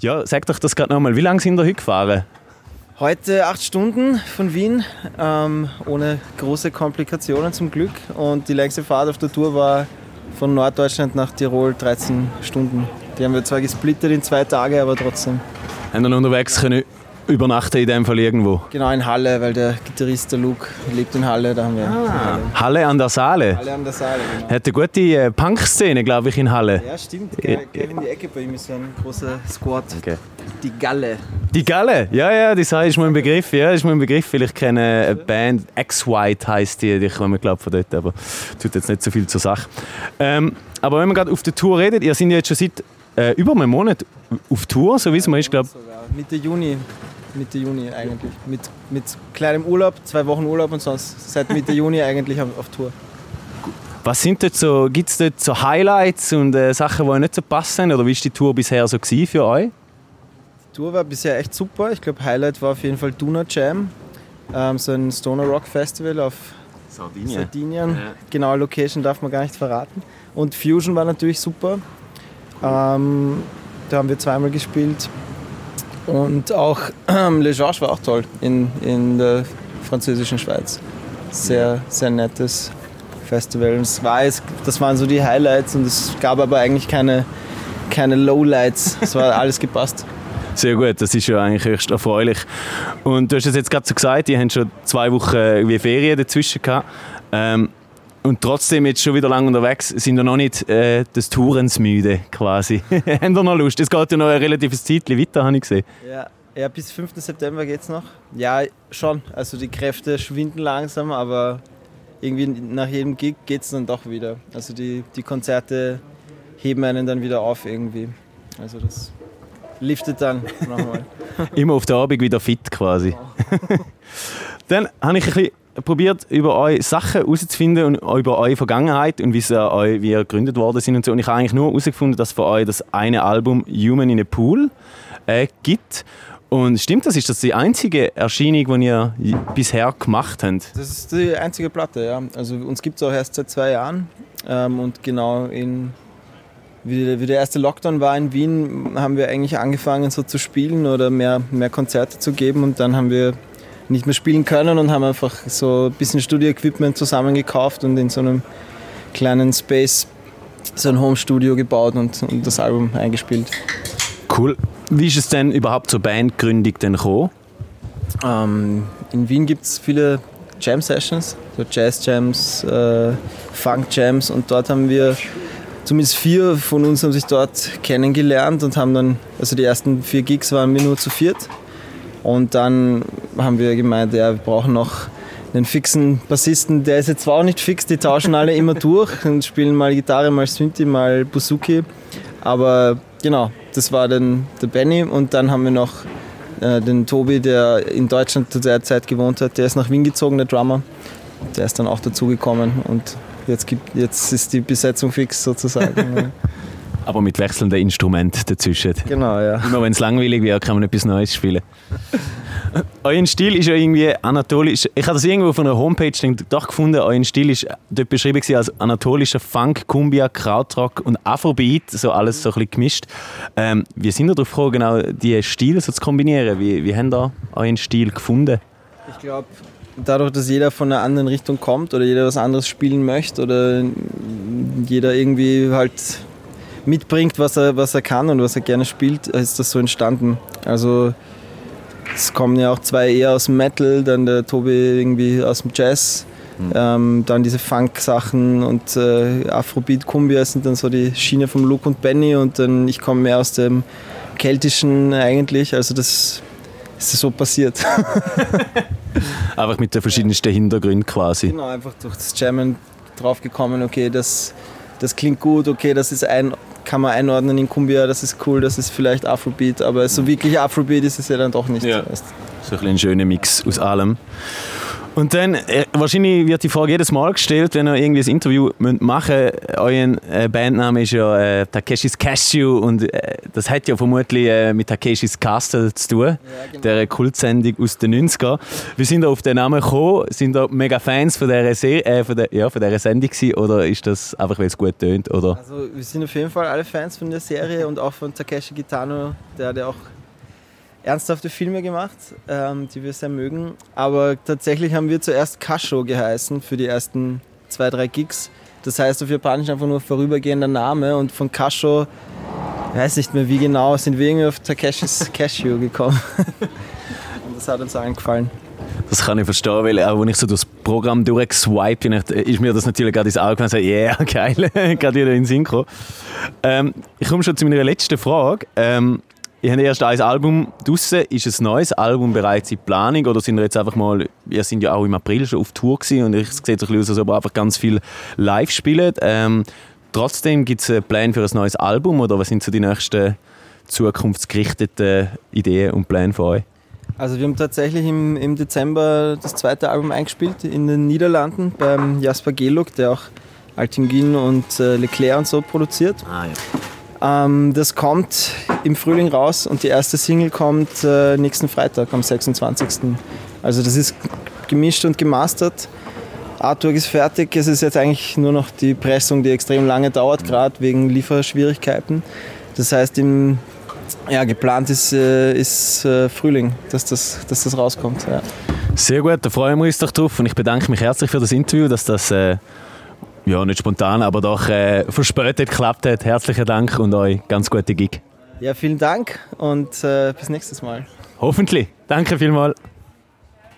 Ja, sag doch das gerade nochmal. Wie lange sind ihr heute gefahren? Heute acht Stunden von Wien, ähm, ohne große Komplikationen zum Glück. Und die längste Fahrt auf der Tour war von Norddeutschland nach Tirol 13 Stunden. Die haben wir zwar gesplittet in zwei Tage, aber trotzdem. Haben dann unterwegs können übernachten in dem Fall irgendwo? Genau, in Halle, weil der Gitarrist, der Luke, lebt in Halle. Da haben wir ah, Halle an der Saale. Halle an der Saale, genau. Hat eine gute äh, Punk-Szene, glaube ich, in Halle. Ja, stimmt. Gleich in die Ecke bei ihm ist so ein großer Squad. Okay. Die Galle. Die Galle? Ja, ja, das ist mal ein Begriff. Ja, ist ein Begriff. Vielleicht kenne eine Band, X-White heisst die, die kommen, glaube von dort, aber tut jetzt nicht so viel zur Sache. Ähm, aber wenn man gerade auf der Tour redet, ihr seid jetzt schon seit äh, über einem Monat auf Tour, so wie es man ist, glaube Mitte Juni Mitte Juni eigentlich. Mit, mit kleinem Urlaub, zwei Wochen Urlaub und sonst seit Mitte Juni eigentlich auf, auf Tour. Was sind dort so, gibt es dort so Highlights und äh, Sachen, die euch nicht so passen? Oder wie war die Tour bisher so für euch? Die Tour war bisher echt super. Ich glaube, Highlight war auf jeden Fall Duna Jam, ähm, so ein Stoner Rock Festival auf Sardinien. Sardinien. Ja. Genaue Location darf man gar nicht verraten. Und Fusion war natürlich super. Ähm, da haben wir zweimal gespielt. Und auch ähm, Le Georges war auch toll in, in der französischen Schweiz. Sehr, sehr nettes Festival. Und es war, das waren so die Highlights und es gab aber eigentlich keine, keine Lowlights. Es war alles gepasst. Sehr gut, das ist ja eigentlich höchst erfreulich. Und du hast es jetzt gerade so gesagt, die haben schon zwei Wochen wie Ferien dazwischen gehabt. Ähm, und trotzdem jetzt schon wieder lange unterwegs, sind wir noch nicht äh, des Tourens müde quasi. Haben wir noch Lust? Es geht ja noch ein relatives Zeit weiter, habe ich gesehen. Ja, ja bis 5. September geht es noch. Ja, schon. Also die Kräfte schwinden langsam, aber irgendwie nach jedem Gig geht es dann doch wieder. Also die, die Konzerte heben einen dann wieder auf irgendwie. Also das liftet dann nochmal. Immer auf der Abend wieder fit quasi. dann habe ich ein bisschen probiert, über eure Sachen herauszufinden und über eure Vergangenheit und wie, ihr, gegründet worden sind und so. Und ich habe eigentlich nur herausgefunden, dass für euch das eine Album Human in a Pool äh, gibt. Und stimmt das? Ist das die einzige Erscheinung, die ihr bisher gemacht habt? Das ist die einzige Platte, ja. Also uns gibt es auch erst seit zwei Jahren. Ähm, und genau in, wie, wie, der erste Lockdown war in Wien, haben wir eigentlich angefangen so zu spielen oder mehr, mehr Konzerte zu geben. Und dann haben wir nicht mehr spielen können und haben einfach so ein bisschen Studio-Equipment zusammengekauft und in so einem kleinen Space so ein Home-Studio gebaut und, und, das Album eingespielt. Cool. Wie ist es denn überhaupt zur Bandgründung denn gekommen? Ähm, in Wien gibt es viele Jam-Sessions, so Jazz-Jams, äh, Funk-Jams und dort haben wir zumindest vier von uns haben sich dort kennengelernt und haben dann, also die ersten vier Gigs waren wir nur zu viert und dann haben wir gemeint, ja, wir brauchen noch einen fixen Bassisten. Der ist jetzt zwar auch nicht fix, die tauschen alle immer durch und spielen mal Gitarre, mal Synthi, mal Buzuki. Aber genau, das war dann der Benny und dann haben wir noch äh, den Tobi, der in Deutschland zu der Zeit gewohnt hat. Der ist nach Wien gezogen, der Drummer. Der ist dann auch dazugekommen und jetzt, gibt, jetzt ist die Besetzung fix sozusagen. Aber mit wechselnden Instrumenten dazwischen. Genau, ja. Immer wenn es langweilig wird, kann man etwas Neues spielen. euer Stil ist ja irgendwie anatolisch. Ich habe das irgendwo auf einer Homepage doch gefunden. Euer Stil ist dort beschrieben als anatolischer Funk, Kumbia, Krautrock und Afrobeat, so alles so ein bisschen gemischt. Ähm, wie sind ihr darauf gekommen, genau diese Stile so zu kombinieren? Wie, wie habt ihr euren Stil gefunden? Ich glaube, dadurch, dass jeder von einer anderen Richtung kommt oder jeder was anderes spielen möchte oder jeder irgendwie halt mitbringt, was er, was er kann und was er gerne spielt, ist das so entstanden. Also es kommen ja auch zwei eher aus dem Metal, dann der Tobi irgendwie aus dem Jazz. Mhm. Ähm, dann diese Funk-Sachen und äh, Afrobeat, Kumbia sind dann so die Schiene von Luke und Benny und dann ich komme mehr aus dem Keltischen eigentlich, also das ist so passiert. einfach mit der verschiedensten Hintergrund quasi. Genau, einfach durch das Jammen draufgekommen, okay, das, das klingt gut, okay, das ist ein kann man einordnen in Kumbia, das ist cool, das ist vielleicht Afrobeat, aber so wirklich Afrobeat ist es ja dann doch nicht. Ja. So ein, ein schöner Mix aus allem. Und dann, äh, wahrscheinlich wird die Frage jedes Mal gestellt, wenn ihr irgendwie ein Interview machen müsst. Euer äh, Bandname ist ja äh, Takeshis Cashew und äh, das hat ja vermutlich äh, mit Takeshis Castle zu tun, ja, genau. der Kultsendung aus den 90er. Wie sind ihr auf den Namen gekommen? Sind ihr mega Fans von dieser, Se äh, von der, ja, von dieser Sendung gewesen, oder ist das einfach, weil es gut tönt? Oder? Also wir sind auf jeden Fall alle Fans von der Serie und auch von Takeshi Kitano, der ja auch ernsthafte Filme gemacht, ähm, die wir sehr mögen. Aber tatsächlich haben wir zuerst Kasho geheißen für die ersten zwei, drei Gigs. Das heißt auf Japanisch einfach nur vorübergehender Name und von Kasho, ich weiß nicht mehr wie genau, sind wir irgendwie auf Takeshis Cashew gekommen. und das hat uns allen gefallen. Das kann ich verstehen, weil auch wenn ich so das Programm durchswipe, ist mir das natürlich gerade ins Auge und sage, yeah, geil, gerade wieder in Synchro. Ähm, ich komme schon zu meiner letzten Frage. Ähm, Ihr habt erst ein Album draussen. Ist ein neues Album bereits in Planung oder sind wir jetzt einfach mal, wir sind ja auch im April schon auf Tour gewesen und ich sehe so ein bisschen aus, als ob ihr einfach ganz viel live spielt. Ähm, trotzdem gibt es einen Plan für ein neues Album oder was sind so die nächsten zukunftsgerichteten Ideen und Pläne für euch? Also wir haben tatsächlich im, im Dezember das zweite Album eingespielt in den Niederlanden beim Jasper Geluk, der auch Altingin und äh, Leclerc und so produziert. Ah, ja. Ähm, das kommt im Frühling raus und die erste Single kommt äh, nächsten Freitag am 26. Also das ist gemischt und gemastert. Artwork ist fertig. Es ist jetzt eigentlich nur noch die Pressung, die extrem lange dauert, gerade wegen Lieferschwierigkeiten. Das heißt, im, ja, geplant ist, äh, ist äh, Frühling, dass das, dass das rauskommt. Ja. Sehr gut, da freuen wir uns doch drauf und ich bedanke mich herzlich für das Interview, dass das äh, ja, nicht spontan, aber doch äh, verspätet geklappt hat. Herzlichen Dank und euch ganz gute Gig. Ja, vielen Dank und äh, bis nächstes Mal. Hoffentlich. Danke vielmals.